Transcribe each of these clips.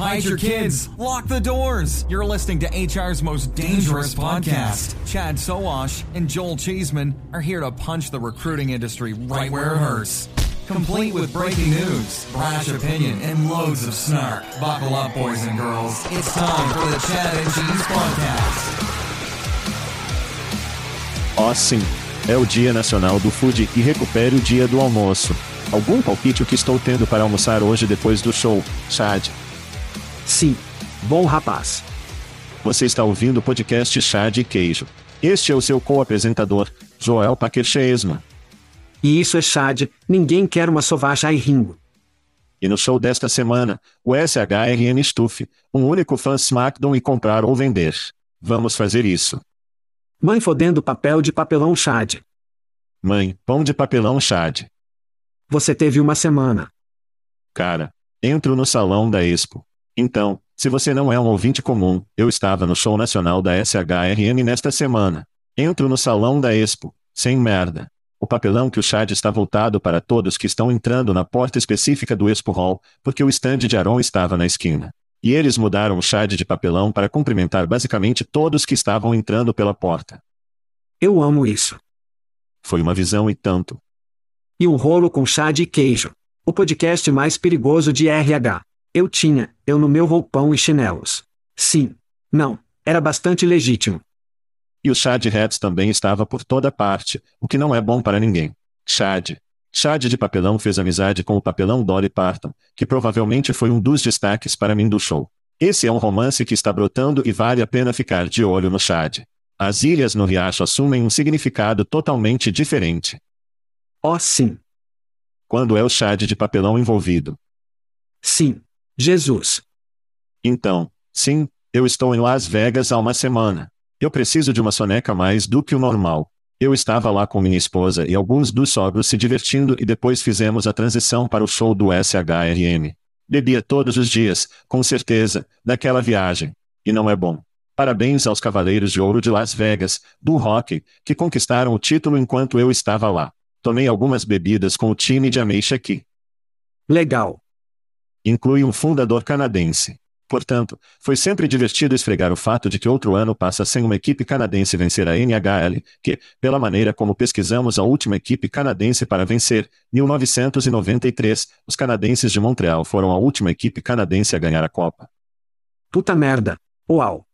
Hide your kids. Lock the doors. You're listening to HR's most dangerous podcast. Chad Soash and Joel Cheeseman are here to punch the recruiting industry right where it hurts. Complete with breaking news, brash opinion, and loads of snark. Buckle up, boys and girls. It's time for the Chad and Cheese podcast. Oh, sim. É o Dia Nacional do Food e recupere o dia do almoço. Algum palpite o que estou tendo para almoçar hoje depois do show, Chad? Sim. Bom rapaz. Você está ouvindo o podcast Chad e Queijo. Este é o seu co-apresentador, Joel Paquercheesman. E isso é Chad, ninguém quer uma sovacha e ringo. E no show desta semana, o SHRN Stuff, um único fã SmackDown e comprar ou vender. Vamos fazer isso. Mãe fodendo papel de papelão Chad. Mãe, pão de papelão Chad. Você teve uma semana. Cara, entro no salão da Expo. Então, se você não é um ouvinte comum, eu estava no show nacional da SHRN nesta semana. Entro no salão da Expo, sem merda. O papelão que o Chad está voltado para todos que estão entrando na porta específica do Expo Hall, porque o stand de Aron estava na esquina. E eles mudaram o Chad de papelão para cumprimentar basicamente todos que estavam entrando pela porta. Eu amo isso. Foi uma visão e tanto e um rolo com chá de queijo. O podcast mais perigoso de RH. Eu tinha, eu no meu roupão e chinelos. Sim. Não. Era bastante legítimo. E o Chad Hats também estava por toda parte, o que não é bom para ninguém. Chad. Chad de papelão fez amizade com o papelão Dolly Parton, que provavelmente foi um dos destaques para mim do show. Esse é um romance que está brotando e vale a pena ficar de olho no Chad. As ilhas no riacho assumem um significado totalmente diferente. Oh, sim. Quando é o Chad de papelão envolvido? Sim. Jesus. Então, sim, eu estou em Las Vegas há uma semana. Eu preciso de uma soneca mais do que o normal. Eu estava lá com minha esposa e alguns dos sogros se divertindo e depois fizemos a transição para o show do SHRM. Bebia todos os dias, com certeza, daquela viagem. E não é bom. Parabéns aos Cavaleiros de Ouro de Las Vegas, do hockey, que conquistaram o título enquanto eu estava lá. Tomei algumas bebidas com o time de ameixa aqui. Legal. Inclui um fundador canadense. Portanto, foi sempre divertido esfregar o fato de que outro ano passa sem uma equipe canadense vencer a NHL, que, pela maneira como pesquisamos a última equipe canadense para vencer, 1993, os canadenses de Montreal foram a última equipe canadense a ganhar a Copa. Puta merda. Uau.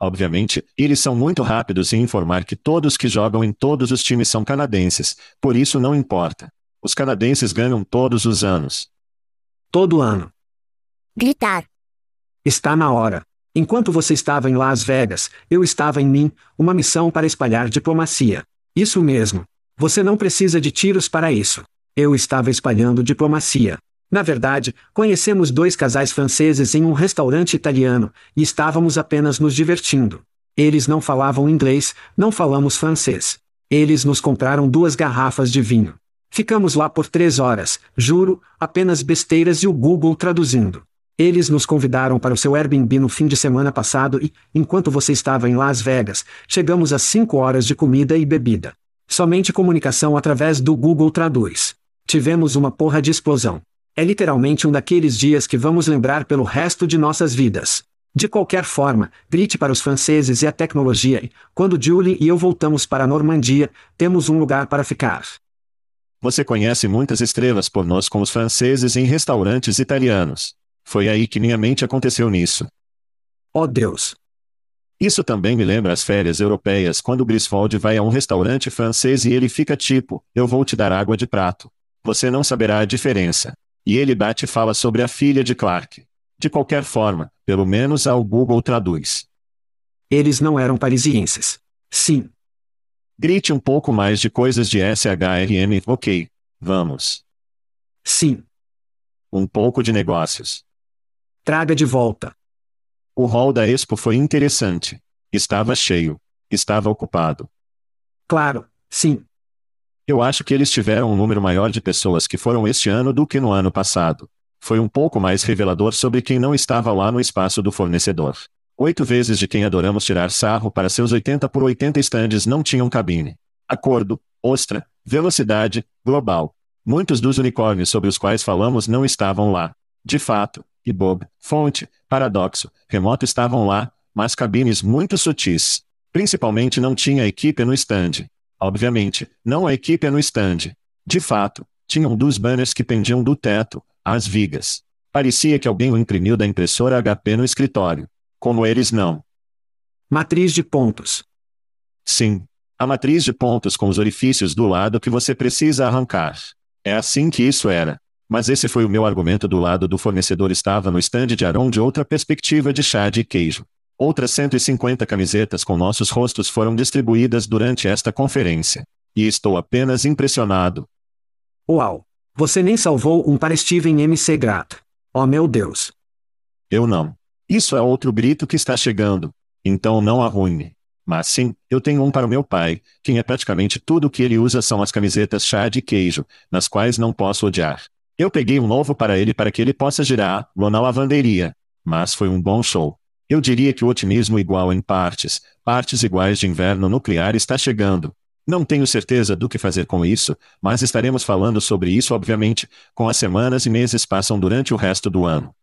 Obviamente, eles são muito rápidos em informar que todos que jogam em todos os times são canadenses, por isso não importa. Os canadenses ganham todos os anos. Todo ano. Gritar. Está na hora. Enquanto você estava em Las Vegas, eu estava em mim, uma missão para espalhar diplomacia. Isso mesmo. Você não precisa de tiros para isso. Eu estava espalhando diplomacia. Na verdade, conhecemos dois casais franceses em um restaurante italiano, e estávamos apenas nos divertindo. Eles não falavam inglês, não falamos francês. Eles nos compraram duas garrafas de vinho. Ficamos lá por três horas, juro, apenas besteiras e o Google traduzindo. Eles nos convidaram para o seu Airbnb no fim de semana passado e, enquanto você estava em Las Vegas, chegamos a cinco horas de comida e bebida. Somente comunicação através do Google Traduz. Tivemos uma porra de explosão. É literalmente um daqueles dias que vamos lembrar pelo resto de nossas vidas. De qualquer forma, grite para os franceses e a tecnologia e, quando Julie e eu voltamos para a Normandia, temos um lugar para ficar. Você conhece muitas estrelas pornôs com os franceses em restaurantes italianos. Foi aí que minha mente aconteceu nisso. Oh Deus! Isso também me lembra as férias europeias quando Griswold vai a um restaurante francês e ele fica tipo, eu vou te dar água de prato. Você não saberá a diferença. E ele bate e fala sobre a filha de Clark. De qualquer forma, pelo menos ao Google traduz. Eles não eram parisienses. Sim. Grite um pouco mais de coisas de SHRM, ok. Vamos. Sim. Um pouco de negócios. Traga de volta. O hall da Expo foi interessante. Estava cheio. Estava ocupado. Claro, sim. Eu acho que eles tiveram um número maior de pessoas que foram este ano do que no ano passado. Foi um pouco mais revelador sobre quem não estava lá no espaço do fornecedor. Oito vezes de quem adoramos tirar sarro para seus 80 por 80 estandes não tinham cabine. Acordo, ostra, velocidade, global. Muitos dos unicórnios sobre os quais falamos não estavam lá. De fato, e Bob, fonte, paradoxo, remoto estavam lá, mas cabines muito sutis. Principalmente não tinha equipe no stand. Obviamente, não a equipe no stand. De fato, tinham dois banners que pendiam do teto, às vigas. Parecia que alguém o imprimiu da impressora HP no escritório. Como eles não. Matriz de pontos. Sim. A matriz de pontos com os orifícios do lado que você precisa arrancar. É assim que isso era. Mas esse foi o meu argumento do lado do fornecedor estava no stand de Aron de outra perspectiva de chá de queijo. Outras 150 camisetas com nossos rostos foram distribuídas durante esta conferência. E estou apenas impressionado. Uau! Você nem salvou um para Steven MC Grata. Oh meu Deus! Eu não. Isso é outro grito que está chegando. Então não arruine. Mas sim, eu tenho um para o meu pai, quem é praticamente tudo o que ele usa são as camisetas chá de queijo, nas quais não posso odiar. Eu peguei um novo para ele para que ele possa girar, lá na lavanderia. Mas foi um bom show. Eu diria que o otimismo igual em partes, partes iguais de inverno nuclear está chegando. Não tenho certeza do que fazer com isso, mas estaremos falando sobre isso obviamente, com as semanas e meses passam durante o resto do ano.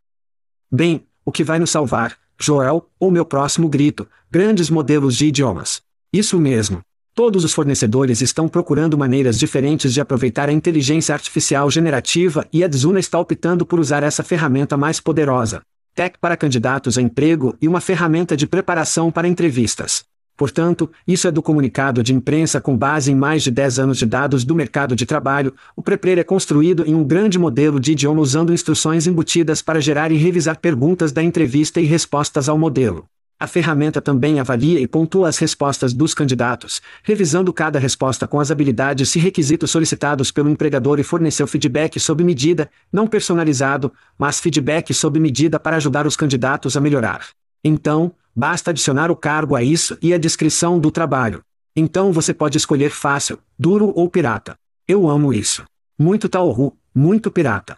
Bem, o que vai nos salvar, Joel, ou meu próximo grito, grandes modelos de idiomas. Isso mesmo. Todos os fornecedores estão procurando maneiras diferentes de aproveitar a inteligência artificial generativa e a Dzuna está optando por usar essa ferramenta mais poderosa. Tech para candidatos a emprego e uma ferramenta de preparação para entrevistas. Portanto, isso é do comunicado de imprensa com base em mais de 10 anos de dados do mercado de trabalho. O Prepare é construído em um grande modelo de idioma usando instruções embutidas para gerar e revisar perguntas da entrevista e respostas ao modelo. A ferramenta também avalia e pontua as respostas dos candidatos, revisando cada resposta com as habilidades e requisitos solicitados pelo empregador e forneceu feedback sob medida, não personalizado, mas feedback sob medida para ajudar os candidatos a melhorar. Então, basta adicionar o cargo a isso e a descrição do trabalho. Então você pode escolher fácil, duro ou pirata. Eu amo isso. Muito Taoru, muito pirata.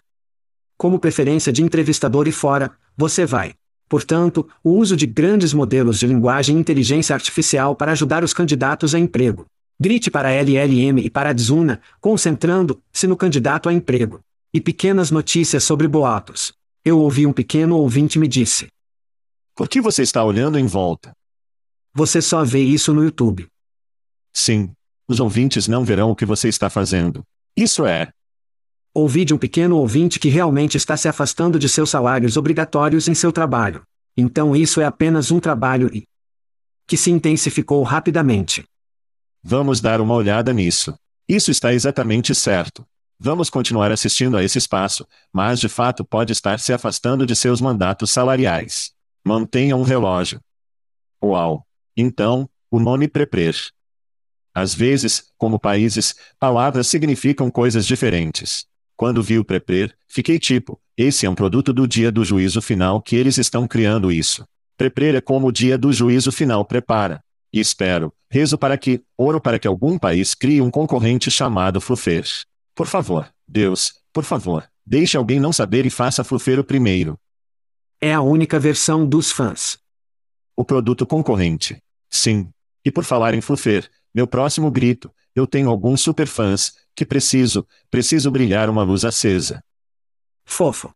Como preferência de entrevistador e fora, você vai. Portanto, o uso de grandes modelos de linguagem e inteligência artificial para ajudar os candidatos a emprego. Grite para LLM e para a Dzuna, concentrando-se no candidato a emprego. E pequenas notícias sobre boatos. Eu ouvi um pequeno ouvinte me disse. Por que você está olhando em volta? Você só vê isso no YouTube. Sim. Os ouvintes não verão o que você está fazendo. Isso é, Ouvi de um pequeno ouvinte que realmente está se afastando de seus salários obrigatórios em seu trabalho. Então isso é apenas um trabalho e. que se intensificou rapidamente. Vamos dar uma olhada nisso. Isso está exatamente certo. Vamos continuar assistindo a esse espaço, mas de fato pode estar se afastando de seus mandatos salariais. Mantenha um relógio. Uau! Então, o nome Preprer. Às vezes, como países, palavras significam coisas diferentes. Quando vi o Preprer, fiquei tipo, esse é um produto do dia do juízo final que eles estão criando isso. Preprer é como o dia do juízo final prepara. E espero, rezo para que, oro para que algum país crie um concorrente chamado Fluffer. Por favor, Deus, por favor, deixe alguém não saber e faça Fluffer primeiro. É a única versão dos fãs. O produto concorrente. Sim. E por falar em Fluffer, meu próximo grito, eu tenho alguns superfãs, que preciso, preciso brilhar uma luz acesa. Fofo.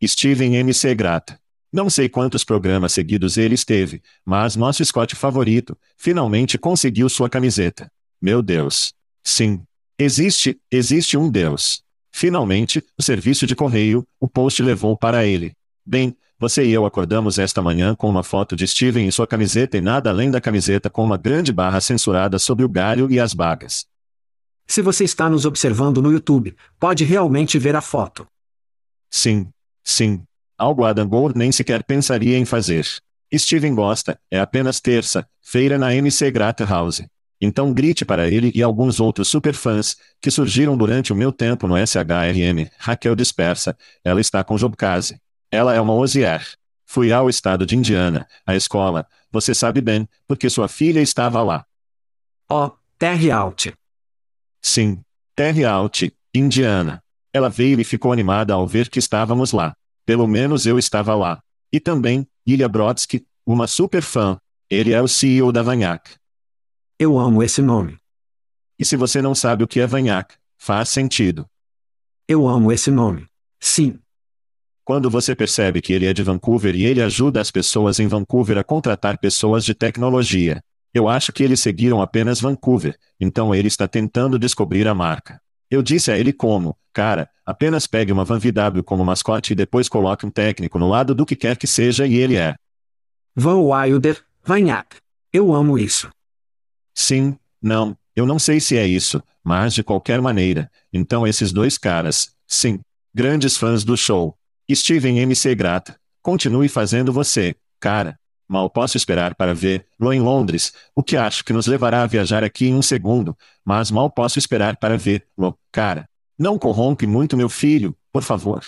Steven MC Grata. Não sei quantos programas seguidos ele esteve, mas nosso Scott favorito, finalmente conseguiu sua camiseta. Meu Deus. Sim. Existe, existe um Deus. Finalmente, o serviço de correio, o post levou para ele. Bem, você e eu acordamos esta manhã com uma foto de Steven em sua camiseta e nada além da camiseta com uma grande barra censurada sobre o galho e as bagas. Se você está nos observando no YouTube, pode realmente ver a foto. Sim. Sim. Algo Adam Gold nem sequer pensaria em fazer. Steven gosta, é apenas terça, feira na MC Grata House. Então grite para ele e alguns outros superfãs, que surgiram durante o meu tempo no SHRM, Raquel Dispersa, ela está com Jobcase. Ela é uma Ozier. Fui ao estado de Indiana, à escola, você sabe bem, porque sua filha estava lá. Oh, Terry Out. Sim, Terry Out, Indiana. Ela veio e ficou animada ao ver que estávamos lá. Pelo menos eu estava lá. E também, Ilya Brodsky, uma super fã. Ele é o CEO da Vanhac. Eu amo esse nome. E se você não sabe o que é Vanhac, faz sentido. Eu amo esse nome. Sim. Quando você percebe que ele é de Vancouver e ele ajuda as pessoas em Vancouver a contratar pessoas de tecnologia. Eu acho que eles seguiram apenas Vancouver, então ele está tentando descobrir a marca. Eu disse a ele como, cara, apenas pegue uma Van VW como mascote e depois coloque um técnico no lado do que quer que seja e ele é. Van Wilder, Vanhac. Eu amo isso. Sim, não, eu não sei se é isso, mas de qualquer maneira, então esses dois caras, sim, grandes fãs do show. Steven MC Grata, continue fazendo você, cara. Mal posso esperar para ver-lo em Londres, o que acho que nos levará a viajar aqui em um segundo, mas mal posso esperar para ver-lo, cara. Não corrompe muito meu filho, por favor.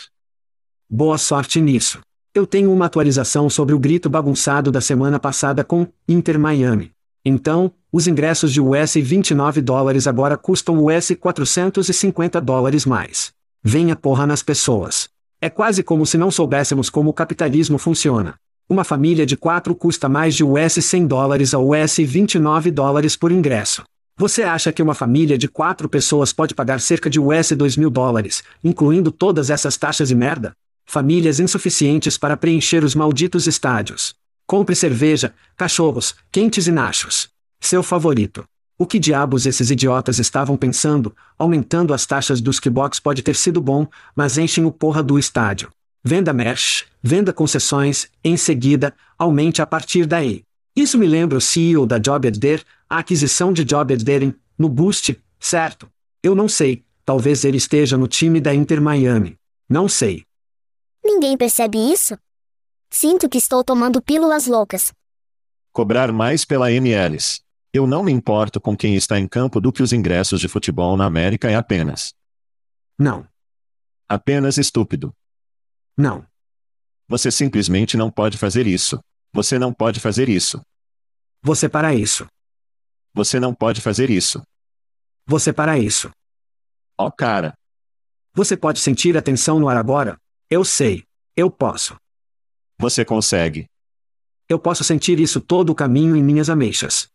Boa sorte nisso. Eu tenho uma atualização sobre o grito bagunçado da semana passada com Inter Miami. Então, os ingressos de US 29 dólares agora custam US 450 dólares mais. Venha porra nas pessoas. É quase como se não soubéssemos como o capitalismo funciona. Uma família de quatro custa mais de US 100 dólares a US 29 dólares por ingresso. Você acha que uma família de quatro pessoas pode pagar cerca de US 2 mil dólares, incluindo todas essas taxas e merda? Famílias insuficientes para preencher os malditos estádios. Compre cerveja, cachorros, quentes e nachos. Seu favorito. O que diabos esses idiotas estavam pensando? Aumentando as taxas dos kickbox pode ter sido bom, mas enchem o porra do estádio. Venda mesh, venda concessões, em seguida, aumente a partir daí. Isso me lembra o CEO da Job Adder, a aquisição de Job Adder no Boost, certo? Eu não sei, talvez ele esteja no time da Inter Miami. Não sei. Ninguém percebe isso? Sinto que estou tomando pílulas loucas. Cobrar mais pela MLS. Eu não me importo com quem está em campo do que os ingressos de futebol na América é apenas. Não. Apenas estúpido. Não. Você simplesmente não pode fazer isso. Você não pode fazer isso. Você para isso. Você não pode fazer isso. Você para isso. Oh, cara. Você pode sentir a tensão no ar agora? Eu sei. Eu posso. Você consegue. Eu posso sentir isso todo o caminho em minhas ameixas.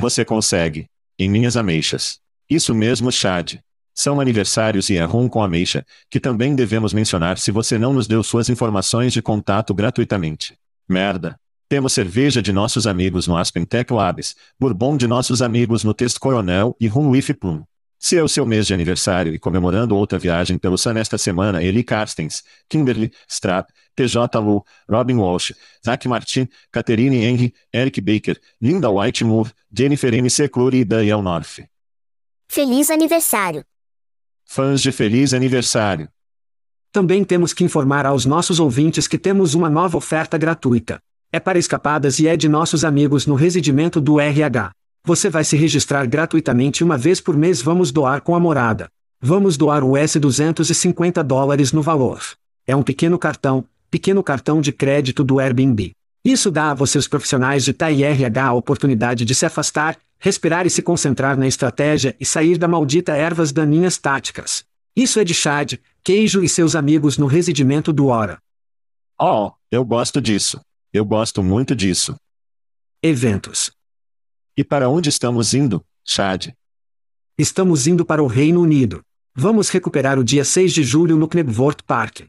Você consegue. Em minhas ameixas. Isso mesmo, Chad. São aniversários e é rum com ameixa, que também devemos mencionar se você não nos deu suas informações de contato gratuitamente. Merda. Temos cerveja de nossos amigos no Aspen Tech Labs, bourbon de nossos amigos no Texto Coronel e rum with plum. Se é o seu mês de aniversário e comemorando outra viagem pelo Sun esta semana, Eli Carstens, Kimberly, Strap, TJ Lu, Robin Walsh, Zach Martin, Catherine Henry, Eric Baker, Linda White Moore, Jennifer MC Clury e Daniel North. Feliz aniversário! Fãs de feliz aniversário! Também temos que informar aos nossos ouvintes que temos uma nova oferta gratuita. É para escapadas e é de nossos amigos no residimento do RH. Você vai se registrar gratuitamente uma vez por mês vamos doar com a morada. Vamos doar US 250 dólares no valor. É um pequeno cartão, pequeno cartão de crédito do Airbnb. Isso dá a você os profissionais de TIRH a oportunidade de se afastar, respirar e se concentrar na estratégia e sair da maldita ervas daninhas táticas. Isso é de Chad, Queijo e seus amigos no residimento do Hora. Oh, eu gosto disso. Eu gosto muito disso. Eventos. E para onde estamos indo, Chad? Estamos indo para o Reino Unido. Vamos recuperar o dia 6 de julho no Knebworth Park.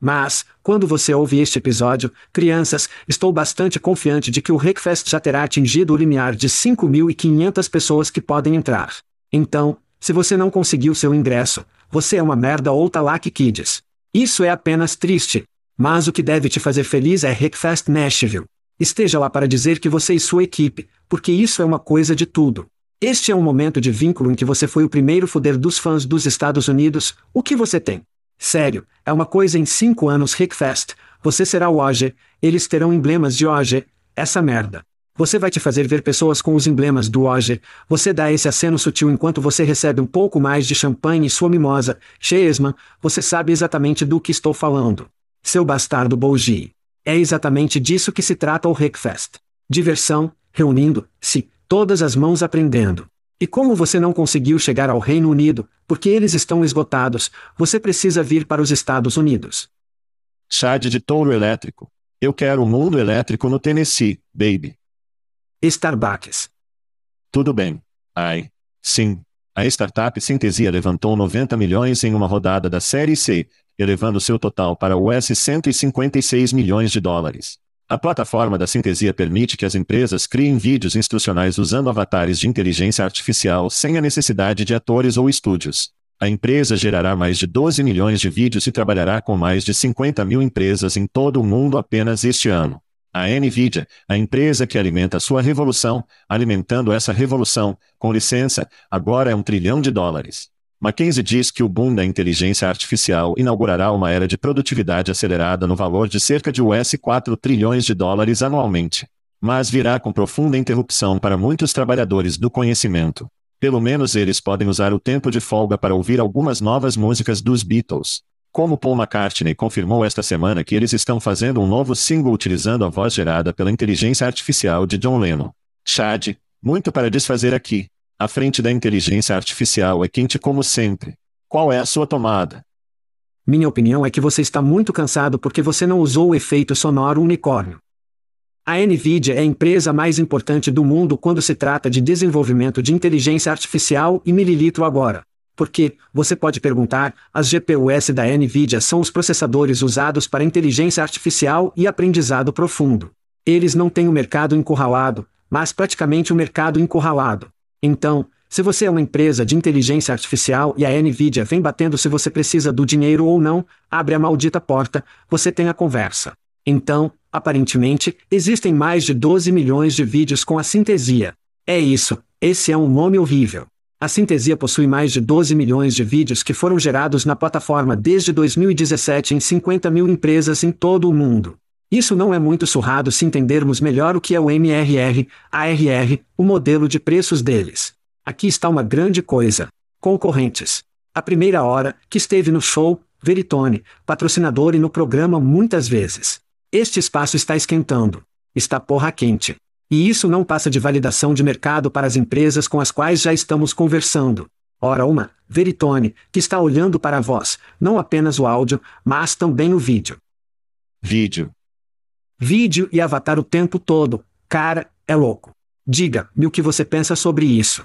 Mas, quando você ouve este episódio, crianças, estou bastante confiante de que o Rickfest já terá atingido o limiar de 5.500 pessoas que podem entrar. Então, se você não conseguiu seu ingresso, você é uma merda ou Talak Kids. Isso é apenas triste. Mas o que deve te fazer feliz é Rickfest Nashville. Esteja lá para dizer que você e sua equipe, porque isso é uma coisa de tudo. Este é um momento de vínculo em que você foi o primeiro foder dos fãs dos Estados Unidos. O que você tem? Sério, é uma coisa em cinco anos Rickfest. Você será o OG, eles terão emblemas de OG. Essa merda. Você vai te fazer ver pessoas com os emblemas do OG. Você dá esse aceno sutil enquanto você recebe um pouco mais de champanhe e sua mimosa. Cheesman, você sabe exatamente do que estou falando. Seu bastardo Bougie. É exatamente disso que se trata o Rickfest. Diversão, reunindo-se, todas as mãos aprendendo. E como você não conseguiu chegar ao Reino Unido, porque eles estão esgotados, você precisa vir para os Estados Unidos. Chad de touro elétrico. Eu quero o um mundo elétrico no Tennessee, baby. Starbucks. Tudo bem. Ai. Sim. A startup Sintesia levantou 90 milhões em uma rodada da Série C, elevando seu total para US 156 milhões de dólares. A plataforma da Sintesia permite que as empresas criem vídeos instrucionais usando avatares de inteligência artificial sem a necessidade de atores ou estúdios. A empresa gerará mais de 12 milhões de vídeos e trabalhará com mais de 50 mil empresas em todo o mundo apenas este ano. A NVIDIA, a empresa que alimenta sua revolução, alimentando essa revolução, com licença, agora é um trilhão de dólares. Mackenzie diz que o boom da inteligência artificial inaugurará uma era de produtividade acelerada no valor de cerca de US 4 trilhões de dólares anualmente. Mas virá com profunda interrupção para muitos trabalhadores do conhecimento. Pelo menos eles podem usar o tempo de folga para ouvir algumas novas músicas dos Beatles. Como Paul McCartney confirmou esta semana que eles estão fazendo um novo single utilizando a voz gerada pela inteligência artificial de John Lennon. Chad, muito para desfazer aqui. A frente da inteligência artificial é quente como sempre. Qual é a sua tomada? Minha opinião é que você está muito cansado porque você não usou o efeito sonoro unicórnio. A Nvidia é a empresa mais importante do mundo quando se trata de desenvolvimento de inteligência artificial e mililitro agora. Porque, você pode perguntar, as GPUs da Nvidia são os processadores usados para inteligência artificial e aprendizado profundo. Eles não têm o mercado encurralado, mas praticamente o mercado encurralado. Então, se você é uma empresa de inteligência artificial e a Nvidia vem batendo se você precisa do dinheiro ou não, abre a maldita porta, você tem a conversa. Então, aparentemente, existem mais de 12 milhões de vídeos com a sintesia. É isso, esse é um nome horrível. A Sintesia possui mais de 12 milhões de vídeos que foram gerados na plataforma desde 2017 em 50 mil empresas em todo o mundo. Isso não é muito surrado se entendermos melhor o que é o MRR, ARR, o modelo de preços deles. Aqui está uma grande coisa. Concorrentes. A primeira hora, que esteve no show, Veritone, patrocinador e no programa muitas vezes. Este espaço está esquentando. Está porra quente. E isso não passa de validação de mercado para as empresas com as quais já estamos conversando. Ora uma, Veritone, que está olhando para a voz, não apenas o áudio, mas também o vídeo. Vídeo. Vídeo e avatar o tempo todo. Cara, é louco. Diga-me o que você pensa sobre isso.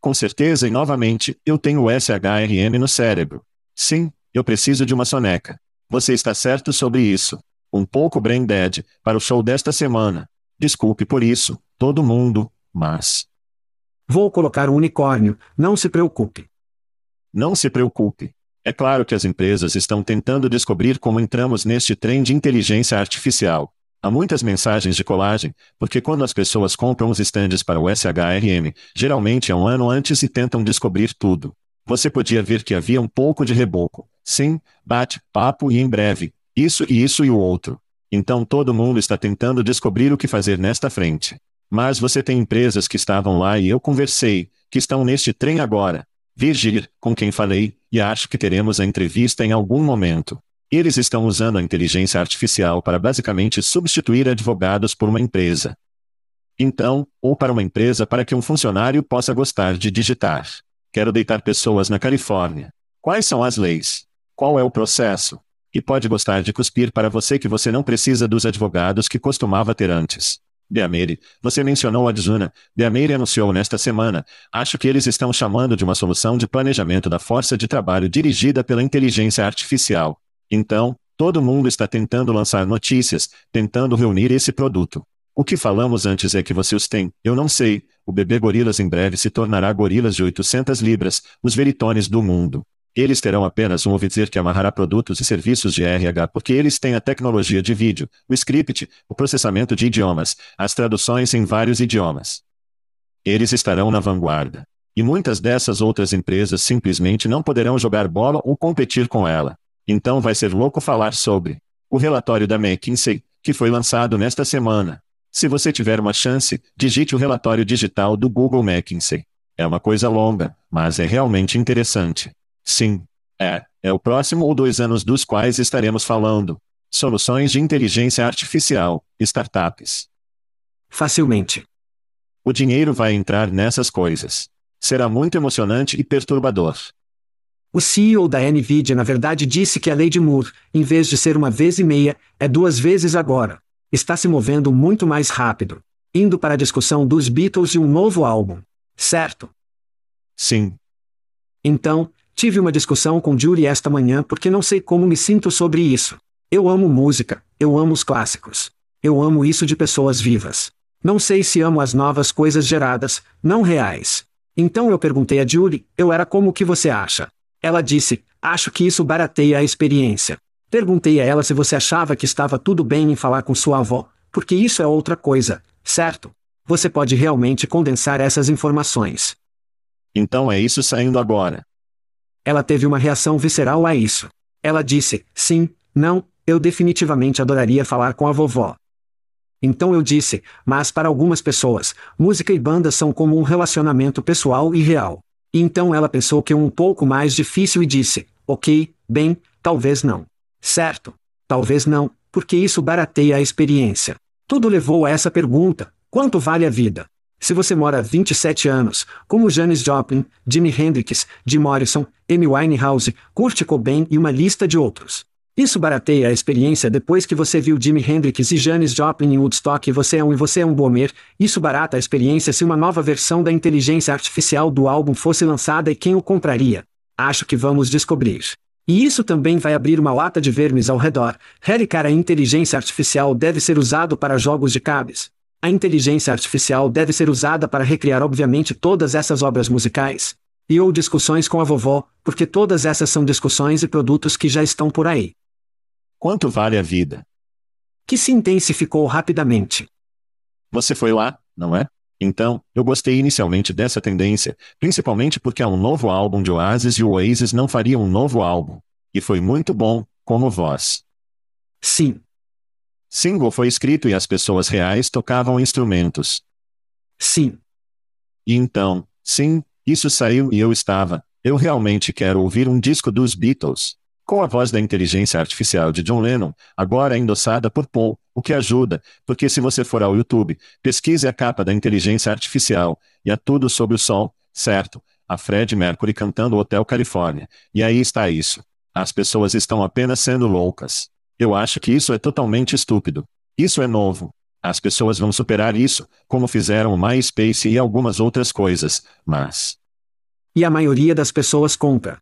Com certeza e novamente, eu tenho SHRM no cérebro. Sim, eu preciso de uma soneca. Você está certo sobre isso. Um pouco brain dead, para o show desta semana. Desculpe por isso, todo mundo, mas. Vou colocar um unicórnio, não se preocupe. Não se preocupe. É claro que as empresas estão tentando descobrir como entramos neste trem de inteligência artificial. Há muitas mensagens de colagem, porque quando as pessoas compram os estandes para o SHRM, geralmente é um ano antes e tentam descobrir tudo. Você podia ver que havia um pouco de reboco. Sim, bate, papo e em breve. Isso e isso e o outro. Então todo mundo está tentando descobrir o que fazer nesta frente. Mas você tem empresas que estavam lá e eu conversei, que estão neste trem agora. Virgil, com quem falei, e acho que teremos a entrevista em algum momento. Eles estão usando a inteligência artificial para basicamente substituir advogados por uma empresa. Então, ou para uma empresa para que um funcionário possa gostar de digitar. Quero deitar pessoas na Califórnia. Quais são as leis? Qual é o processo? E pode gostar de cuspir para você que você não precisa dos advogados que costumava ter antes. Beamere, você mencionou a Dzuna. Beamere anunciou nesta semana. Acho que eles estão chamando de uma solução de planejamento da força de trabalho dirigida pela inteligência artificial. Então, todo mundo está tentando lançar notícias, tentando reunir esse produto. O que falamos antes é que você os tem, eu não sei. O bebê Gorilas em breve se tornará Gorilas de 800 libras, os veritones do mundo. Eles terão apenas um officer que amarrará produtos e serviços de RH porque eles têm a tecnologia de vídeo, o script, o processamento de idiomas, as traduções em vários idiomas. Eles estarão na vanguarda. E muitas dessas outras empresas simplesmente não poderão jogar bola ou competir com ela. Então vai ser louco falar sobre o relatório da McKinsey, que foi lançado nesta semana. Se você tiver uma chance, digite o relatório digital do Google McKinsey. É uma coisa longa, mas é realmente interessante. Sim. É. É o próximo ou dois anos dos quais estaremos falando. Soluções de inteligência artificial, startups. Facilmente. O dinheiro vai entrar nessas coisas. Será muito emocionante e perturbador. O CEO da Nvidia na verdade disse que a lei de Moore, em vez de ser uma vez e meia, é duas vezes agora está se movendo muito mais rápido. Indo para a discussão dos Beatles e um novo álbum. Certo? Sim. Então, tive uma discussão com Julie esta manhã porque não sei como me sinto sobre isso. Eu amo música, eu amo os clássicos. Eu amo isso de pessoas vivas. Não sei se amo as novas coisas geradas, não reais. Então eu perguntei a Julie, eu era como o que você acha? Ela disse, acho que isso barateia a experiência. Perguntei a ela se você achava que estava tudo bem em falar com sua avó, porque isso é outra coisa, certo? Você pode realmente condensar essas informações. Então é isso saindo agora. Ela teve uma reação visceral a isso. Ela disse: sim, não, eu definitivamente adoraria falar com a vovó. Então eu disse: mas para algumas pessoas, música e banda são como um relacionamento pessoal e real. E então ela pensou que um pouco mais difícil e disse: ok, bem, talvez não. Certo? Talvez não, porque isso barateia a experiência. Tudo levou a essa pergunta: quanto vale a vida? Se você mora 27 anos, como Janis Joplin, Jimi Hendrix, Jim Morrison, Amy Winehouse, Kurt Cobain e uma lista de outros. Isso barateia a experiência depois que você viu Jimi Hendrix e Janis Joplin em Woodstock e você é um e você é um boomer. Isso barata a experiência se uma nova versão da inteligência artificial do álbum fosse lançada e quem o compraria. Acho que vamos descobrir. E isso também vai abrir uma lata de vermes ao redor. Cara a inteligência artificial deve ser usado para jogos de cabes. A inteligência artificial deve ser usada para recriar obviamente todas essas obras musicais. E ou discussões com a vovó, porque todas essas são discussões e produtos que já estão por aí. Quanto vale a vida? Que se intensificou rapidamente. Você foi lá, não é? Então, eu gostei inicialmente dessa tendência, principalmente porque há um novo álbum de Oasis e o Oasis não faria um novo álbum. E foi muito bom, como voz. Sim. Single foi escrito e as pessoas reais tocavam instrumentos. Sim. E então, sim, isso saiu e eu estava. Eu realmente quero ouvir um disco dos Beatles. Com a voz da inteligência artificial de John Lennon, agora endossada por Paul, o que ajuda, porque se você for ao YouTube, pesquise a capa da inteligência artificial, e há tudo sobre o sol, certo? A Fred Mercury cantando Hotel Califórnia. E aí está isso. As pessoas estão apenas sendo loucas. Eu acho que isso é totalmente estúpido. Isso é novo. As pessoas vão superar isso, como fizeram o MySpace e algumas outras coisas, mas. E a maioria das pessoas compra.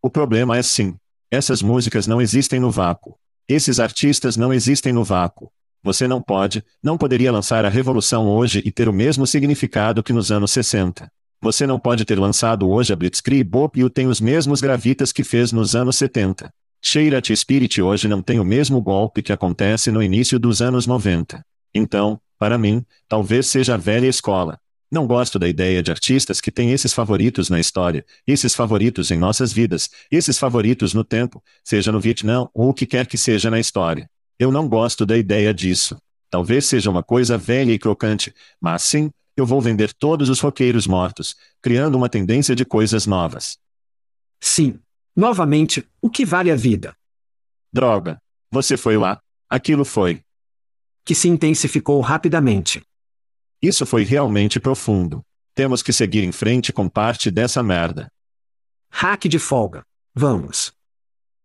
O problema é sim, essas músicas não existem no vácuo. Esses artistas não existem no vácuo. Você não pode, não poderia lançar a revolução hoje e ter o mesmo significado que nos anos 60. Você não pode ter lançado hoje a Blitzkrieg Bop e o tem os mesmos gravitas que fez nos anos 70. Sheila T. Spirit hoje não tem o mesmo golpe que acontece no início dos anos 90. Então, para mim, talvez seja a velha escola. Não gosto da ideia de artistas que têm esses favoritos na história, esses favoritos em nossas vidas, esses favoritos no tempo, seja no Vietnã ou o que quer que seja na história. Eu não gosto da ideia disso. Talvez seja uma coisa velha e crocante, mas sim, Eu vou vender todos os roqueiros mortos, criando uma tendência de coisas novas. Sim. Novamente, o que vale a vida? Droga. Você foi lá. Aquilo foi. Que se intensificou rapidamente. Isso foi realmente profundo. Temos que seguir em frente com parte dessa merda. Hack de folga. Vamos.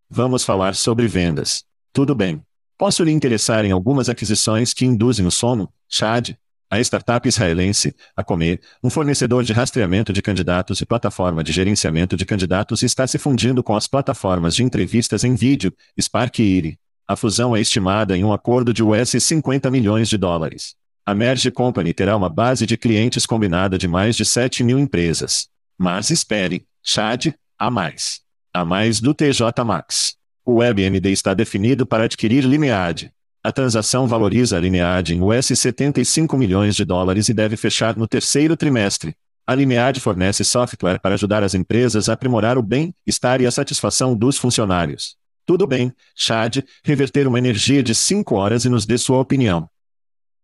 Vamos falar sobre vendas. Tudo bem. Posso lhe interessar em algumas aquisições que induzem o sono, Chad? A startup israelense, a Comer, um fornecedor de rastreamento de candidatos e plataforma de gerenciamento de candidatos está se fundindo com as plataformas de entrevistas em vídeo, Spark e Iri. A fusão é estimada em um acordo de US 50 milhões de dólares. A Merge Company terá uma base de clientes combinada de mais de 7 mil empresas. Mas espere, Chad, há mais. Há mais do TJ Max. O WebMD está definido para adquirir Linead. A transação valoriza a Linead em US 75 milhões de dólares e deve fechar no terceiro trimestre. A Linead fornece software para ajudar as empresas a aprimorar o bem-estar e a satisfação dos funcionários. Tudo bem, Chad, reverter uma energia de 5 horas e nos dê sua opinião.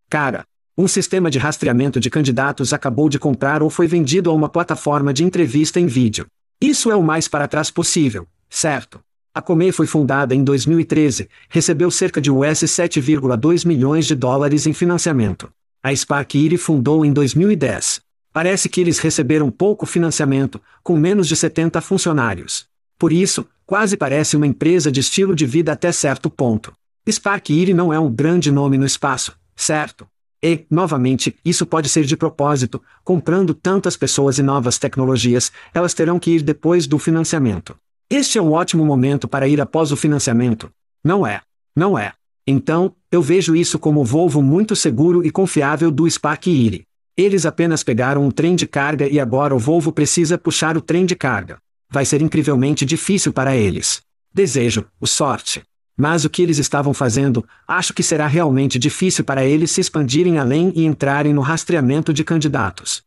Cara, um sistema de rastreamento de candidatos acabou de comprar ou foi vendido a uma plataforma de entrevista em vídeo. Isso é o mais para trás possível, certo? A Comei foi fundada em 2013, recebeu cerca de US 7,2 milhões de dólares em financiamento. A Spark Iri fundou em 2010. Parece que eles receberam pouco financiamento, com menos de 70 funcionários. Por isso, quase parece uma empresa de estilo de vida até certo ponto. Spark Iri não é um grande nome no espaço, certo? E, novamente, isso pode ser de propósito, comprando tantas pessoas e novas tecnologias, elas terão que ir depois do financiamento. Este é um ótimo momento para ir após o financiamento. Não é? Não é. Então, eu vejo isso como o Volvo muito seguro e confiável do Spark Iri. Eles apenas pegaram um trem de carga e agora o Volvo precisa puxar o trem de carga. Vai ser incrivelmente difícil para eles. Desejo, o sorte. Mas o que eles estavam fazendo, acho que será realmente difícil para eles se expandirem além e entrarem no rastreamento de candidatos.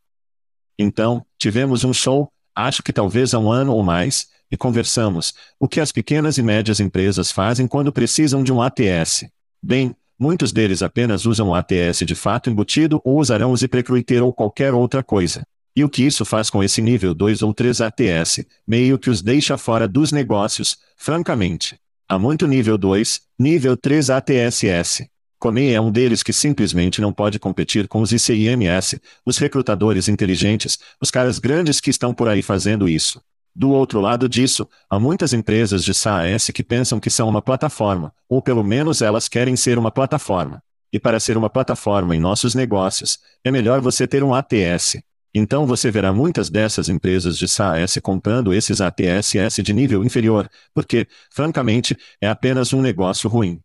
Então, tivemos um show, acho que talvez há um ano ou mais, e conversamos o que as pequenas e médias empresas fazem quando precisam de um ATS. Bem, muitos deles apenas usam o ATS de fato embutido ou usarão o ZipRecruiter ou qualquer outra coisa. E o que isso faz com esse nível 2 ou 3 ATS, meio que os deixa fora dos negócios, francamente. Há muito nível 2, nível 3 ATSS. Comei é um deles que simplesmente não pode competir com os ICIMS, os recrutadores inteligentes, os caras grandes que estão por aí fazendo isso. Do outro lado disso, há muitas empresas de SaaS que pensam que são uma plataforma, ou pelo menos elas querem ser uma plataforma. E para ser uma plataforma em nossos negócios, é melhor você ter um ATS. Então você verá muitas dessas empresas de SaaS comprando esses ATSS de nível inferior, porque, francamente, é apenas um negócio ruim.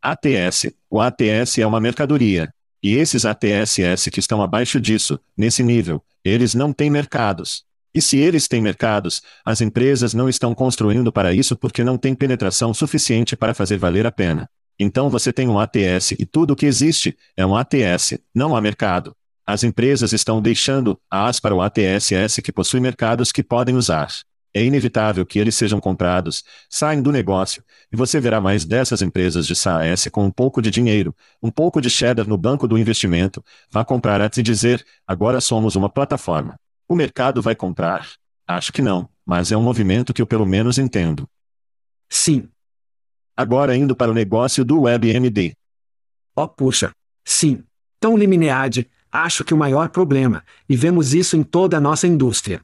ATS. O ATS é uma mercadoria. E esses ATSS que estão abaixo disso, nesse nível, eles não têm mercados. E se eles têm mercados, as empresas não estão construindo para isso porque não têm penetração suficiente para fazer valer a pena. Então você tem um ATS e tudo o que existe é um ATS, não há mercado. As empresas estão deixando as para o ATSS que possui mercados que podem usar. É inevitável que eles sejam comprados, saem do negócio, e você verá mais dessas empresas de SaaS com um pouco de dinheiro, um pouco de cheddar no banco do investimento, vá comprar antes de dizer, agora somos uma plataforma. O mercado vai comprar? Acho que não, mas é um movimento que eu pelo menos entendo. Sim. Agora indo para o negócio do WebMD. Oh puxa. Sim. Tão Liminead, acho que o maior problema, e vemos isso em toda a nossa indústria.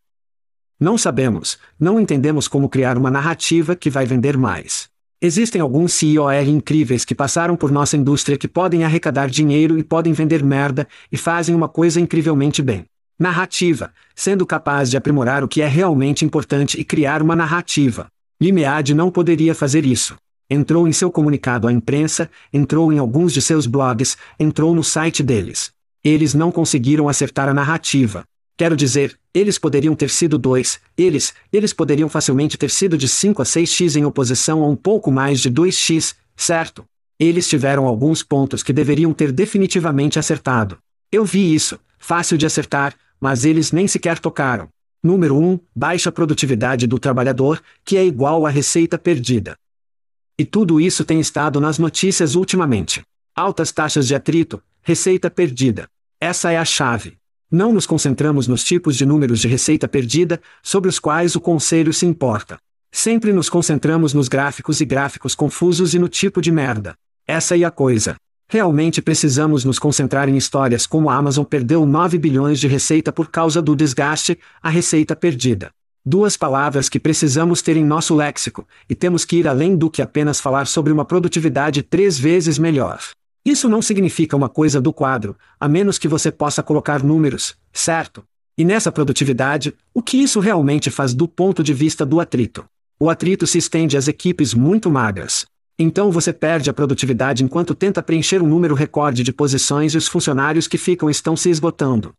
Não sabemos, não entendemos como criar uma narrativa que vai vender mais. Existem alguns CIOR incríveis que passaram por nossa indústria que podem arrecadar dinheiro e podem vender merda, e fazem uma coisa incrivelmente bem. Narrativa, sendo capaz de aprimorar o que é realmente importante e criar uma narrativa. Limead não poderia fazer isso. Entrou em seu comunicado à imprensa, entrou em alguns de seus blogs, entrou no site deles. Eles não conseguiram acertar a narrativa. Quero dizer, eles poderiam ter sido dois, eles, eles poderiam facilmente ter sido de 5 a 6x em oposição a um pouco mais de 2x, certo? Eles tiveram alguns pontos que deveriam ter definitivamente acertado. Eu vi isso, fácil de acertar, mas eles nem sequer tocaram. Número 1, um, baixa produtividade do trabalhador, que é igual à receita perdida. E tudo isso tem estado nas notícias ultimamente. Altas taxas de atrito, Receita perdida. Essa é a chave. Não nos concentramos nos tipos de números de receita perdida, sobre os quais o conselho se importa. Sempre nos concentramos nos gráficos e gráficos confusos e no tipo de merda. Essa é a coisa. Realmente precisamos nos concentrar em histórias como a Amazon perdeu 9 bilhões de receita por causa do desgaste, a receita perdida. Duas palavras que precisamos ter em nosso léxico, e temos que ir além do que apenas falar sobre uma produtividade três vezes melhor. Isso não significa uma coisa do quadro, a menos que você possa colocar números, certo? E nessa produtividade, o que isso realmente faz do ponto de vista do atrito? O atrito se estende às equipes muito magras. Então você perde a produtividade enquanto tenta preencher um número recorde de posições e os funcionários que ficam estão se esgotando.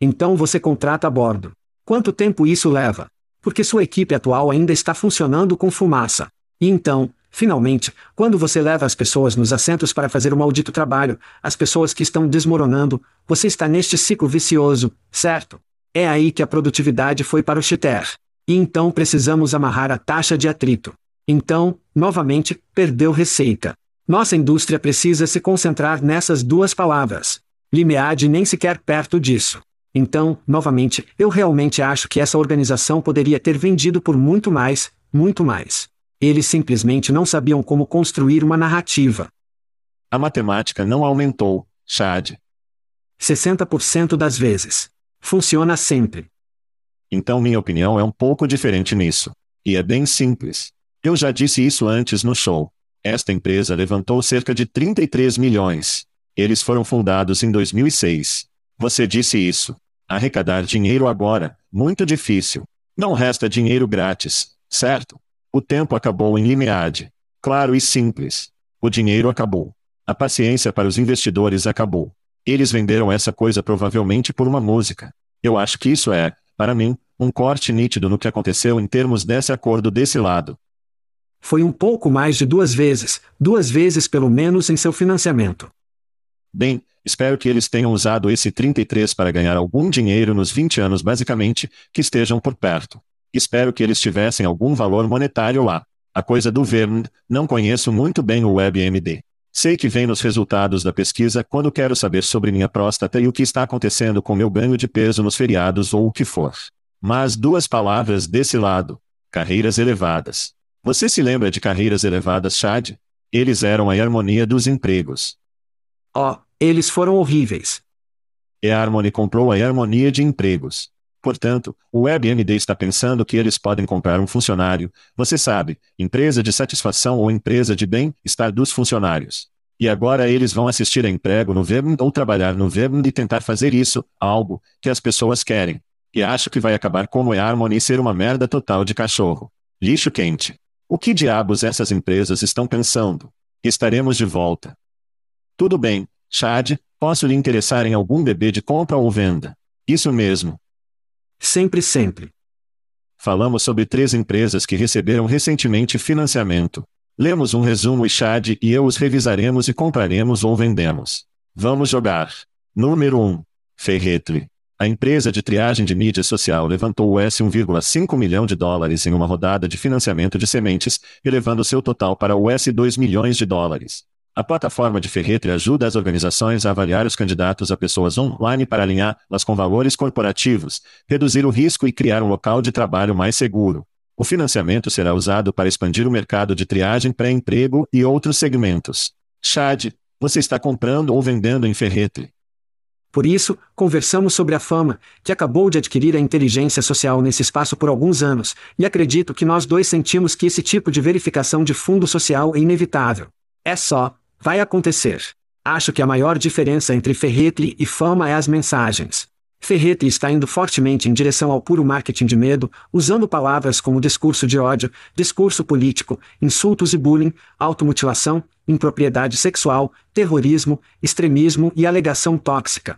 Então você contrata a bordo. Quanto tempo isso leva? Porque sua equipe atual ainda está funcionando com fumaça. E então, Finalmente, quando você leva as pessoas nos assentos para fazer um maldito trabalho, as pessoas que estão desmoronando, você está neste ciclo vicioso, certo? É aí que a produtividade foi para o cheater. E então precisamos amarrar a taxa de atrito. Então, novamente, perdeu receita. Nossa indústria precisa se concentrar nessas duas palavras. Limeade nem sequer perto disso. Então, novamente, eu realmente acho que essa organização poderia ter vendido por muito mais, muito mais. Eles simplesmente não sabiam como construir uma narrativa. A matemática não aumentou, Chad. 60% das vezes. Funciona sempre. Então minha opinião é um pouco diferente nisso. E é bem simples. Eu já disse isso antes no show. Esta empresa levantou cerca de 33 milhões. Eles foram fundados em 2006. Você disse isso. Arrecadar dinheiro agora, muito difícil. Não resta dinheiro grátis, certo? O tempo acabou em Limeade. Claro e simples. O dinheiro acabou. A paciência para os investidores acabou. Eles venderam essa coisa provavelmente por uma música. Eu acho que isso é, para mim, um corte nítido no que aconteceu em termos desse acordo desse lado. Foi um pouco mais de duas vezes, duas vezes pelo menos em seu financiamento. Bem, espero que eles tenham usado esse 33 para ganhar algum dinheiro nos 20 anos basicamente, que estejam por perto. Espero que eles tivessem algum valor monetário lá. A coisa do Vernd, não conheço muito bem o WebMD. Sei que vem nos resultados da pesquisa quando quero saber sobre minha próstata e o que está acontecendo com meu ganho de peso nos feriados ou o que for. Mas duas palavras desse lado: carreiras elevadas. Você se lembra de carreiras elevadas, Chad? Eles eram a harmonia dos empregos. Oh, eles foram horríveis. E a Harmony comprou a harmonia de empregos. Portanto, o WebMD está pensando que eles podem comprar um funcionário, você sabe, empresa de satisfação ou empresa de bem-estar dos funcionários. E agora eles vão assistir a emprego no Vermont ou trabalhar no Vermont e tentar fazer isso, algo que as pessoas querem. E acho que vai acabar como é Harmony ser uma merda total de cachorro. Lixo quente. O que diabos essas empresas estão pensando? Estaremos de volta. Tudo bem, Chad, posso lhe interessar em algum bebê de compra ou venda? Isso mesmo. Sempre, sempre. Falamos sobre três empresas que receberam recentemente financiamento. Lemos um resumo e Chad e eu os revisaremos e compraremos ou vendemos. Vamos jogar. Número 1. Ferretre. A empresa de triagem de mídia social levantou o S 1,5 milhão de dólares em uma rodada de financiamento de sementes, elevando seu total para o S 2 milhões de dólares. A plataforma de Ferretre ajuda as organizações a avaliar os candidatos a pessoas online para alinhá-las com valores corporativos, reduzir o risco e criar um local de trabalho mais seguro. O financiamento será usado para expandir o mercado de triagem pré-emprego e outros segmentos. Chad, você está comprando ou vendendo em Ferretre? Por isso, conversamos sobre a fama, que acabou de adquirir a inteligência social nesse espaço por alguns anos, e acredito que nós dois sentimos que esse tipo de verificação de fundo social é inevitável. É só, Vai acontecer. Acho que a maior diferença entre Ferretre e Fama é as mensagens. Ferretre está indo fortemente em direção ao puro marketing de medo, usando palavras como discurso de ódio, discurso político, insultos e bullying, automutilação, impropriedade sexual, terrorismo, extremismo e alegação tóxica.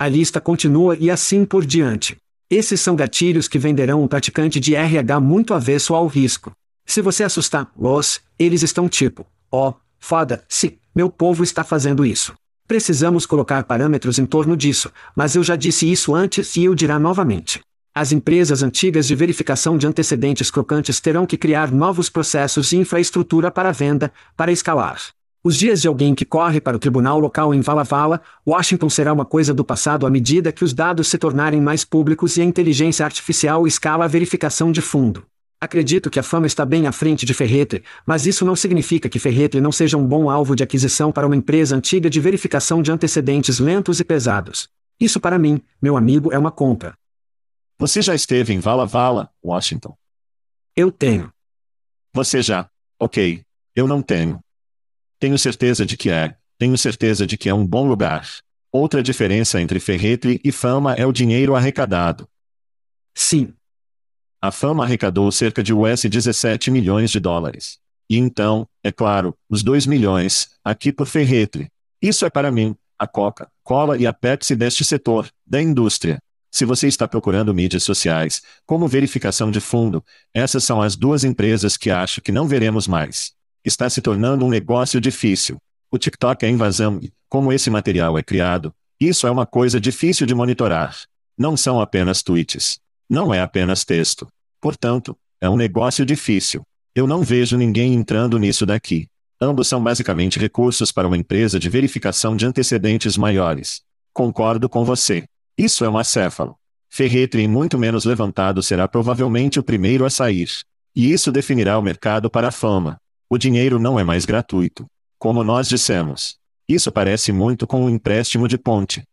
A lista continua e assim por diante. Esses são gatilhos que venderão um praticante de RH muito avesso ao risco. Se você assustar os, eles estão tipo, ó, oh, Foda-se, meu povo está fazendo isso. Precisamos colocar parâmetros em torno disso, mas eu já disse isso antes e eu dirá novamente. As empresas antigas de verificação de antecedentes crocantes terão que criar novos processos e infraestrutura para venda, para escalar. Os dias de alguém que corre para o tribunal local em Vala Vala, Washington será uma coisa do passado à medida que os dados se tornarem mais públicos e a inteligência artificial escala a verificação de fundo. Acredito que a fama está bem à frente de Ferretre, mas isso não significa que Ferretre não seja um bom alvo de aquisição para uma empresa antiga de verificação de antecedentes lentos e pesados. Isso para mim, meu amigo, é uma compra. Você já esteve em Vala Vala, Washington? Eu tenho. Você já. Ok. Eu não tenho. Tenho certeza de que é. Tenho certeza de que é um bom lugar. Outra diferença entre Ferretre e Fama é o dinheiro arrecadado. Sim. A Fama arrecadou cerca de US 17 milhões de dólares. E então, é claro, os 2 milhões, aqui por Ferretre. Isso é para mim, a Coca-Cola e a Pepsi deste setor, da indústria. Se você está procurando mídias sociais, como verificação de fundo, essas são as duas empresas que acho que não veremos mais. Está se tornando um negócio difícil. O TikTok é invasão e, como esse material é criado, isso é uma coisa difícil de monitorar. Não são apenas tweets. Não é apenas texto. Portanto, é um negócio difícil. Eu não vejo ninguém entrando nisso daqui. Ambos são basicamente recursos para uma empresa de verificação de antecedentes maiores. Concordo com você. Isso é um acéfalo. Ferretre muito menos levantado será provavelmente o primeiro a sair. E isso definirá o mercado para a fama. O dinheiro não é mais gratuito. Como nós dissemos. Isso parece muito com um empréstimo de ponte.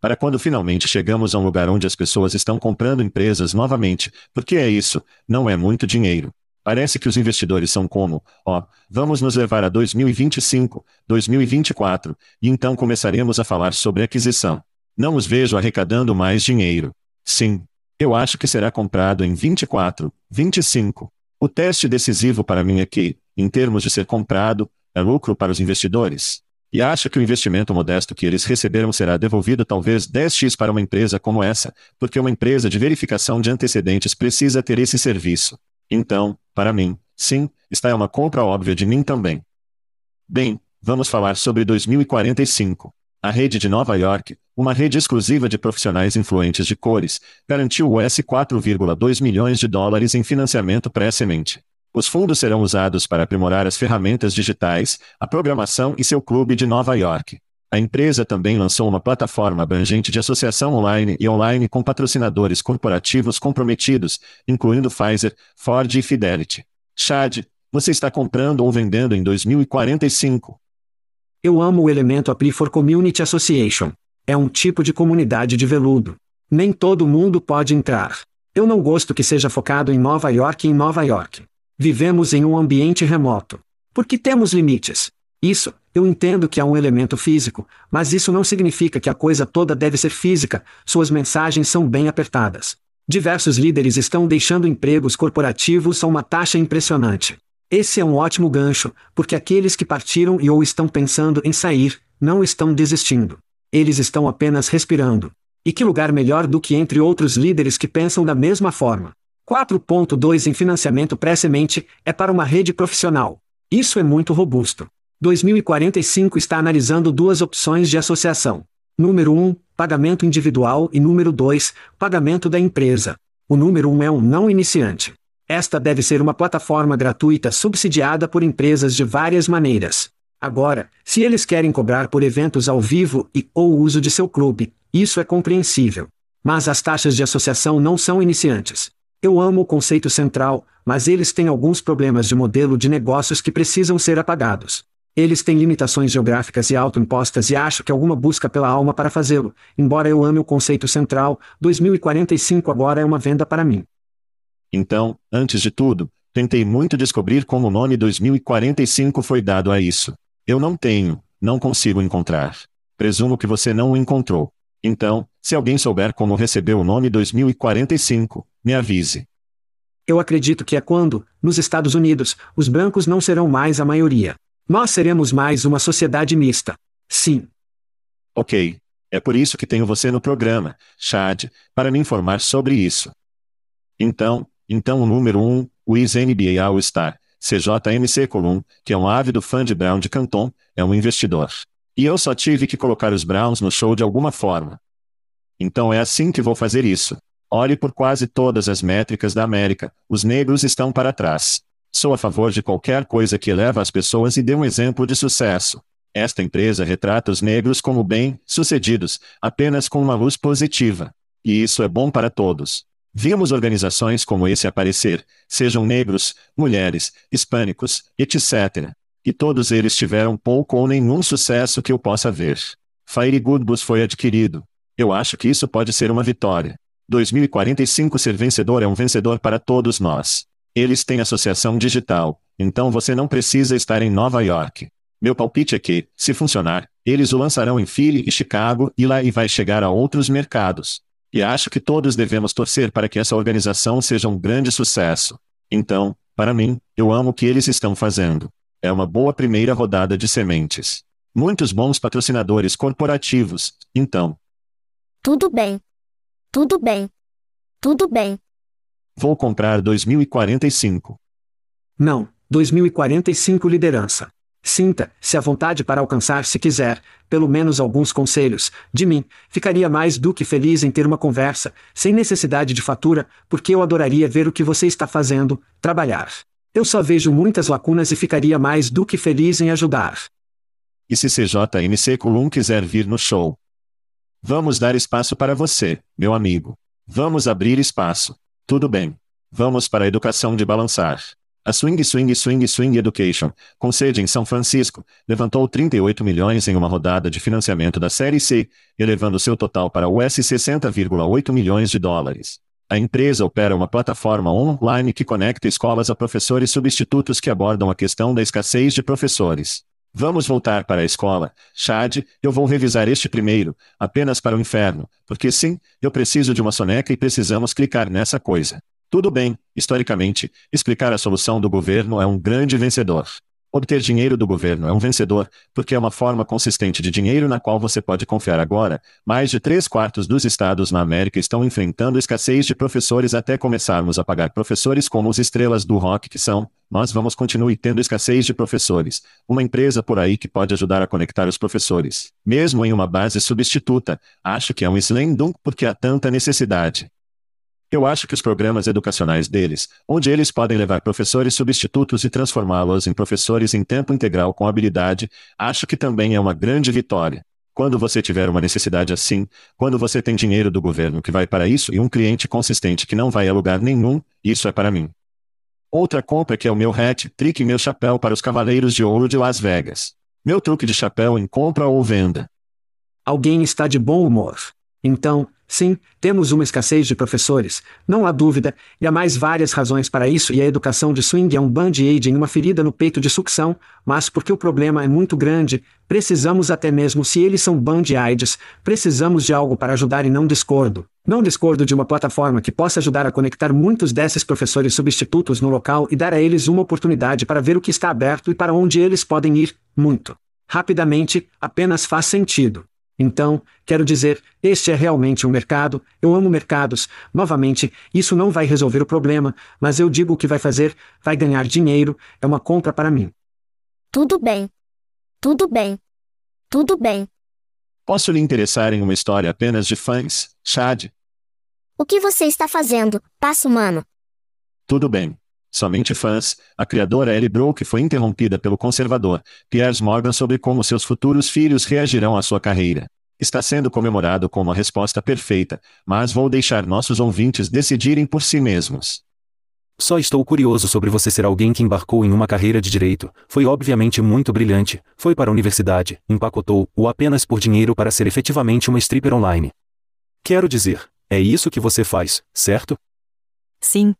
Para quando finalmente chegamos a um lugar onde as pessoas estão comprando empresas novamente, porque é isso, não é muito dinheiro. Parece que os investidores são como, ó, oh, vamos nos levar a 2025, 2024, e então começaremos a falar sobre aquisição. Não os vejo arrecadando mais dinheiro. Sim. Eu acho que será comprado em 24, 25. O teste decisivo para mim é que, em termos de ser comprado, é lucro para os investidores. E acha que o investimento modesto que eles receberam será devolvido talvez 10x para uma empresa como essa, porque uma empresa de verificação de antecedentes precisa ter esse serviço. Então, para mim, sim, está uma compra óbvia de mim também. Bem, vamos falar sobre 2045. A rede de Nova York, uma rede exclusiva de profissionais influentes de cores, garantiu US 4,2 milhões de dólares em financiamento pré-semente. Os fundos serão usados para aprimorar as ferramentas digitais, a programação e seu clube de Nova York. A empresa também lançou uma plataforma abrangente de associação online e online com patrocinadores corporativos comprometidos, incluindo Pfizer, Ford e Fidelity. Chad, você está comprando ou vendendo em 2045? Eu amo o elemento Apply for Community Association. É um tipo de comunidade de veludo. Nem todo mundo pode entrar. Eu não gosto que seja focado em Nova York e em Nova York. Vivemos em um ambiente remoto. Porque temos limites. Isso, eu entendo que há um elemento físico, mas isso não significa que a coisa toda deve ser física, suas mensagens são bem apertadas. Diversos líderes estão deixando empregos corporativos a uma taxa impressionante. Esse é um ótimo gancho, porque aqueles que partiram e ou estão pensando em sair, não estão desistindo. Eles estão apenas respirando. E que lugar melhor do que entre outros líderes que pensam da mesma forma? 4.2 em financiamento pré-semente é para uma rede profissional. Isso é muito robusto. 2045 está analisando duas opções de associação. Número 1, pagamento individual e número 2, pagamento da empresa. O número 1 é um não iniciante. Esta deve ser uma plataforma gratuita subsidiada por empresas de várias maneiras. Agora, se eles querem cobrar por eventos ao vivo e ou uso de seu clube, isso é compreensível. Mas as taxas de associação não são iniciantes. Eu amo o conceito central, mas eles têm alguns problemas de modelo de negócios que precisam ser apagados. Eles têm limitações geográficas e autoimpostas e acho que alguma busca pela alma para fazê-lo. Embora eu ame o conceito central, 2045 agora é uma venda para mim. Então, antes de tudo, tentei muito descobrir como o nome 2045 foi dado a isso. Eu não tenho, não consigo encontrar. Presumo que você não o encontrou. Então, se alguém souber como recebeu o nome 2045, me avise. Eu acredito que é quando, nos Estados Unidos, os brancos não serão mais a maioria. Nós seremos mais uma sociedade mista. Sim. Ok. É por isso que tenho você no programa, Chad, para me informar sobre isso. Então, então o número 1, um, o NBA All-Star, CJMC Colum, que é um ávido fã de Brown de Canton, é um investidor. E eu só tive que colocar os Browns no show de alguma forma. Então é assim que vou fazer isso. Olhe por quase todas as métricas da América, os negros estão para trás. Sou a favor de qualquer coisa que eleva as pessoas e dê um exemplo de sucesso. Esta empresa retrata os negros como bem-sucedidos, apenas com uma luz positiva. E isso é bom para todos. Vimos organizações como esse aparecer, sejam negros, mulheres, hispânicos, etc. E todos eles tiveram pouco ou nenhum sucesso que eu possa ver. Fire Goodbus foi adquirido. Eu acho que isso pode ser uma vitória. 2045 ser vencedor é um vencedor para todos nós. Eles têm associação digital, então você não precisa estar em Nova York. Meu palpite é que, se funcionar, eles o lançarão em Philly e Chicago e lá e vai chegar a outros mercados. E acho que todos devemos torcer para que essa organização seja um grande sucesso. Então, para mim, eu amo o que eles estão fazendo. É uma boa primeira rodada de sementes. Muitos bons patrocinadores corporativos, então. Tudo bem. Tudo bem. Tudo bem. Vou comprar 2045. Não, 2045 liderança. Sinta-se à vontade para alcançar se quiser, pelo menos alguns conselhos, de mim. Ficaria mais do que feliz em ter uma conversa, sem necessidade de fatura, porque eu adoraria ver o que você está fazendo, trabalhar. Eu só vejo muitas lacunas e ficaria mais do que feliz em ajudar. E se CJMC Colum quiser vir no show? Vamos dar espaço para você, meu amigo. Vamos abrir espaço. Tudo bem. Vamos para a educação de balançar. A Swing Swing Swing Swing Education, com sede em São Francisco, levantou 38 milhões em uma rodada de financiamento da Série C, elevando seu total para US 60,8 milhões de dólares. A empresa opera uma plataforma online que conecta escolas a professores substitutos que abordam a questão da escassez de professores. Vamos voltar para a escola, Chad, eu vou revisar este primeiro, apenas para o inferno, porque sim, eu preciso de uma soneca e precisamos clicar nessa coisa. Tudo bem, historicamente, explicar a solução do governo é um grande vencedor. Obter dinheiro do governo é um vencedor, porque é uma forma consistente de dinheiro na qual você pode confiar agora. Mais de três quartos dos estados na América estão enfrentando escassez de professores até começarmos a pagar professores como os estrelas do rock que são. Nós vamos continuar tendo escassez de professores. Uma empresa por aí que pode ajudar a conectar os professores. Mesmo em uma base substituta, acho que é um slam dunk porque há tanta necessidade. Eu acho que os programas educacionais deles, onde eles podem levar professores substitutos e transformá-los em professores em tempo integral com habilidade, acho que também é uma grande vitória. Quando você tiver uma necessidade assim, quando você tem dinheiro do governo que vai para isso e um cliente consistente que não vai a lugar nenhum, isso é para mim. Outra compra que é o meu hat trick e meu chapéu para os Cavaleiros de Ouro de Las Vegas. Meu truque de chapéu em compra ou venda. Alguém está de bom humor. Então, sim, temos uma escassez de professores, não há dúvida, e há mais várias razões para isso, e a educação de swing é um band-aid em uma ferida no peito de sucção, mas porque o problema é muito grande, precisamos até mesmo se eles são band-aids, precisamos de algo para ajudar e não discordo. Não discordo de uma plataforma que possa ajudar a conectar muitos desses professores substitutos no local e dar a eles uma oportunidade para ver o que está aberto e para onde eles podem ir, muito. Rapidamente, apenas faz sentido. Então, quero dizer, este é realmente um mercado, eu amo mercados. Novamente, isso não vai resolver o problema, mas eu digo o que vai fazer, vai ganhar dinheiro, é uma compra para mim. Tudo bem. Tudo bem. Tudo bem. Posso lhe interessar em uma história apenas de fãs, Chad? O que você está fazendo, passo humano? Tudo bem. Somente fãs, a criadora Ellie Brook foi interrompida pelo conservador, Piers Morgan sobre como seus futuros filhos reagirão à sua carreira. Está sendo comemorado com uma resposta perfeita, mas vou deixar nossos ouvintes decidirem por si mesmos. Só estou curioso sobre você ser alguém que embarcou em uma carreira de direito, foi obviamente muito brilhante, foi para a universidade, empacotou-o apenas por dinheiro para ser efetivamente uma stripper online. Quero dizer, é isso que você faz, certo? Sim,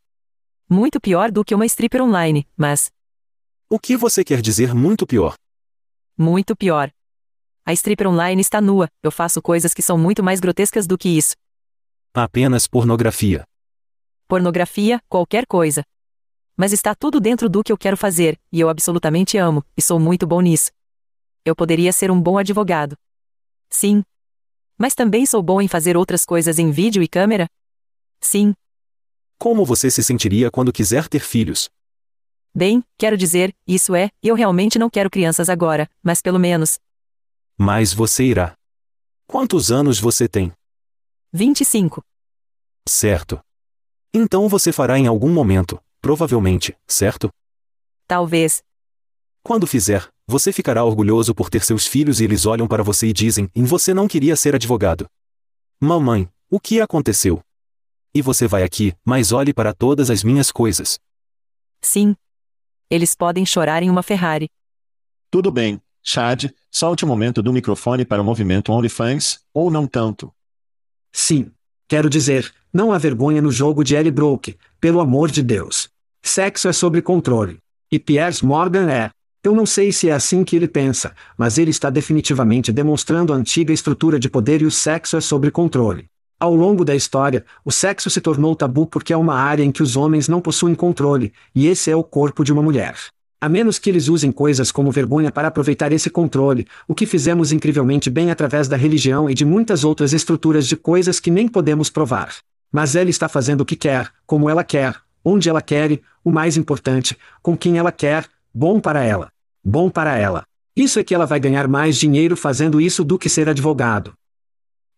muito pior do que uma stripper online, mas. O que você quer dizer muito pior? Muito pior. A stripper online está nua, eu faço coisas que são muito mais grotescas do que isso. Apenas pornografia. Pornografia, qualquer coisa. Mas está tudo dentro do que eu quero fazer, e eu absolutamente amo, e sou muito bom nisso. Eu poderia ser um bom advogado. Sim. Mas também sou bom em fazer outras coisas em vídeo e câmera? Sim. Como você se sentiria quando quiser ter filhos? Bem, quero dizer, isso é, eu realmente não quero crianças agora, mas pelo menos. Mas você irá. Quantos anos você tem? 25. Certo. Então você fará em algum momento, provavelmente, certo? Talvez. Quando fizer, você ficará orgulhoso por ter seus filhos e eles olham para você e dizem: em você não queria ser advogado. Mamãe, o que aconteceu? E você vai aqui, mas olhe para todas as minhas coisas. Sim. Eles podem chorar em uma Ferrari. Tudo bem, Chad, solte o momento do microfone para o movimento OnlyFans, ou não tanto. Sim. Quero dizer, não há vergonha no jogo de Ellie Broke, pelo amor de Deus. Sexo é sobre controle. E Piers Morgan é. Eu não sei se é assim que ele pensa, mas ele está definitivamente demonstrando a antiga estrutura de poder e o sexo é sobre controle. Ao longo da história, o sexo se tornou tabu porque é uma área em que os homens não possuem controle, e esse é o corpo de uma mulher. A menos que eles usem coisas como vergonha para aproveitar esse controle, o que fizemos incrivelmente bem através da religião e de muitas outras estruturas de coisas que nem podemos provar. Mas ela está fazendo o que quer, como ela quer, onde ela quer e, o mais importante, com quem ela quer, bom para ela. Bom para ela. Isso é que ela vai ganhar mais dinheiro fazendo isso do que ser advogado.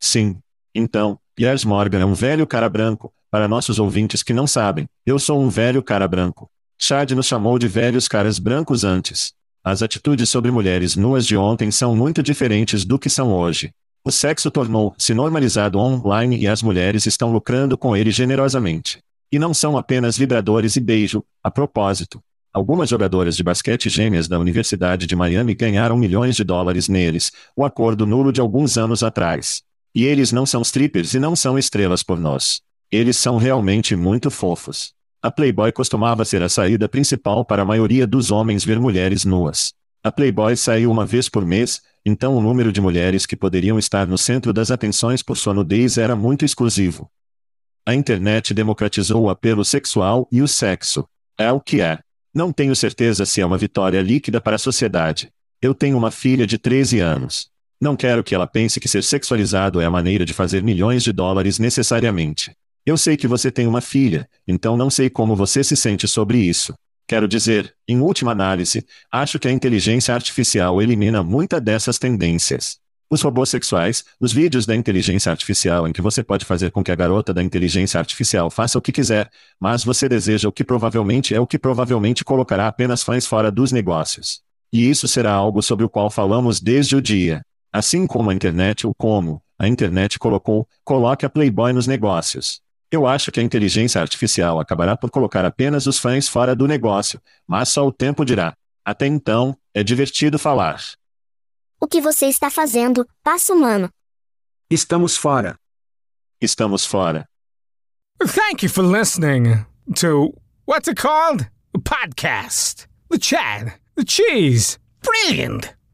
Sim. Então, Piers Morgan é um velho cara branco. Para nossos ouvintes que não sabem, eu sou um velho cara branco. Chad nos chamou de velhos caras brancos antes. As atitudes sobre mulheres nuas de ontem são muito diferentes do que são hoje. O sexo tornou-se normalizado online e as mulheres estão lucrando com ele generosamente. E não são apenas vibradores e beijo, a propósito. Algumas jogadoras de basquete gêmeas da Universidade de Miami ganharam milhões de dólares neles, o acordo nulo de alguns anos atrás. E eles não são strippers e não são estrelas por nós. Eles são realmente muito fofos. A Playboy costumava ser a saída principal para a maioria dos homens ver mulheres nuas. A Playboy saiu uma vez por mês, então o número de mulheres que poderiam estar no centro das atenções por sua nudez era muito exclusivo. A internet democratizou o apelo sexual e o sexo. É o que é. Não tenho certeza se é uma vitória líquida para a sociedade. Eu tenho uma filha de 13 anos. Não quero que ela pense que ser sexualizado é a maneira de fazer milhões de dólares necessariamente. Eu sei que você tem uma filha, então não sei como você se sente sobre isso. Quero dizer, em última análise, acho que a inteligência artificial elimina muitas dessas tendências. Os robôs sexuais, os vídeos da inteligência artificial em que você pode fazer com que a garota da inteligência artificial faça o que quiser, mas você deseja o que provavelmente é o que provavelmente colocará apenas fãs fora dos negócios. E isso será algo sobre o qual falamos desde o dia. Assim como a internet ou como a internet colocou, coloque a Playboy nos negócios. Eu acho que a inteligência artificial acabará por colocar apenas os fãs fora do negócio, mas só o tempo dirá. Até então, é divertido falar. O que você está fazendo, passo humano? Estamos fora. Estamos fora. Thank you for listening to what's it called? A podcast. The Chad. The Cheese. Brilliant.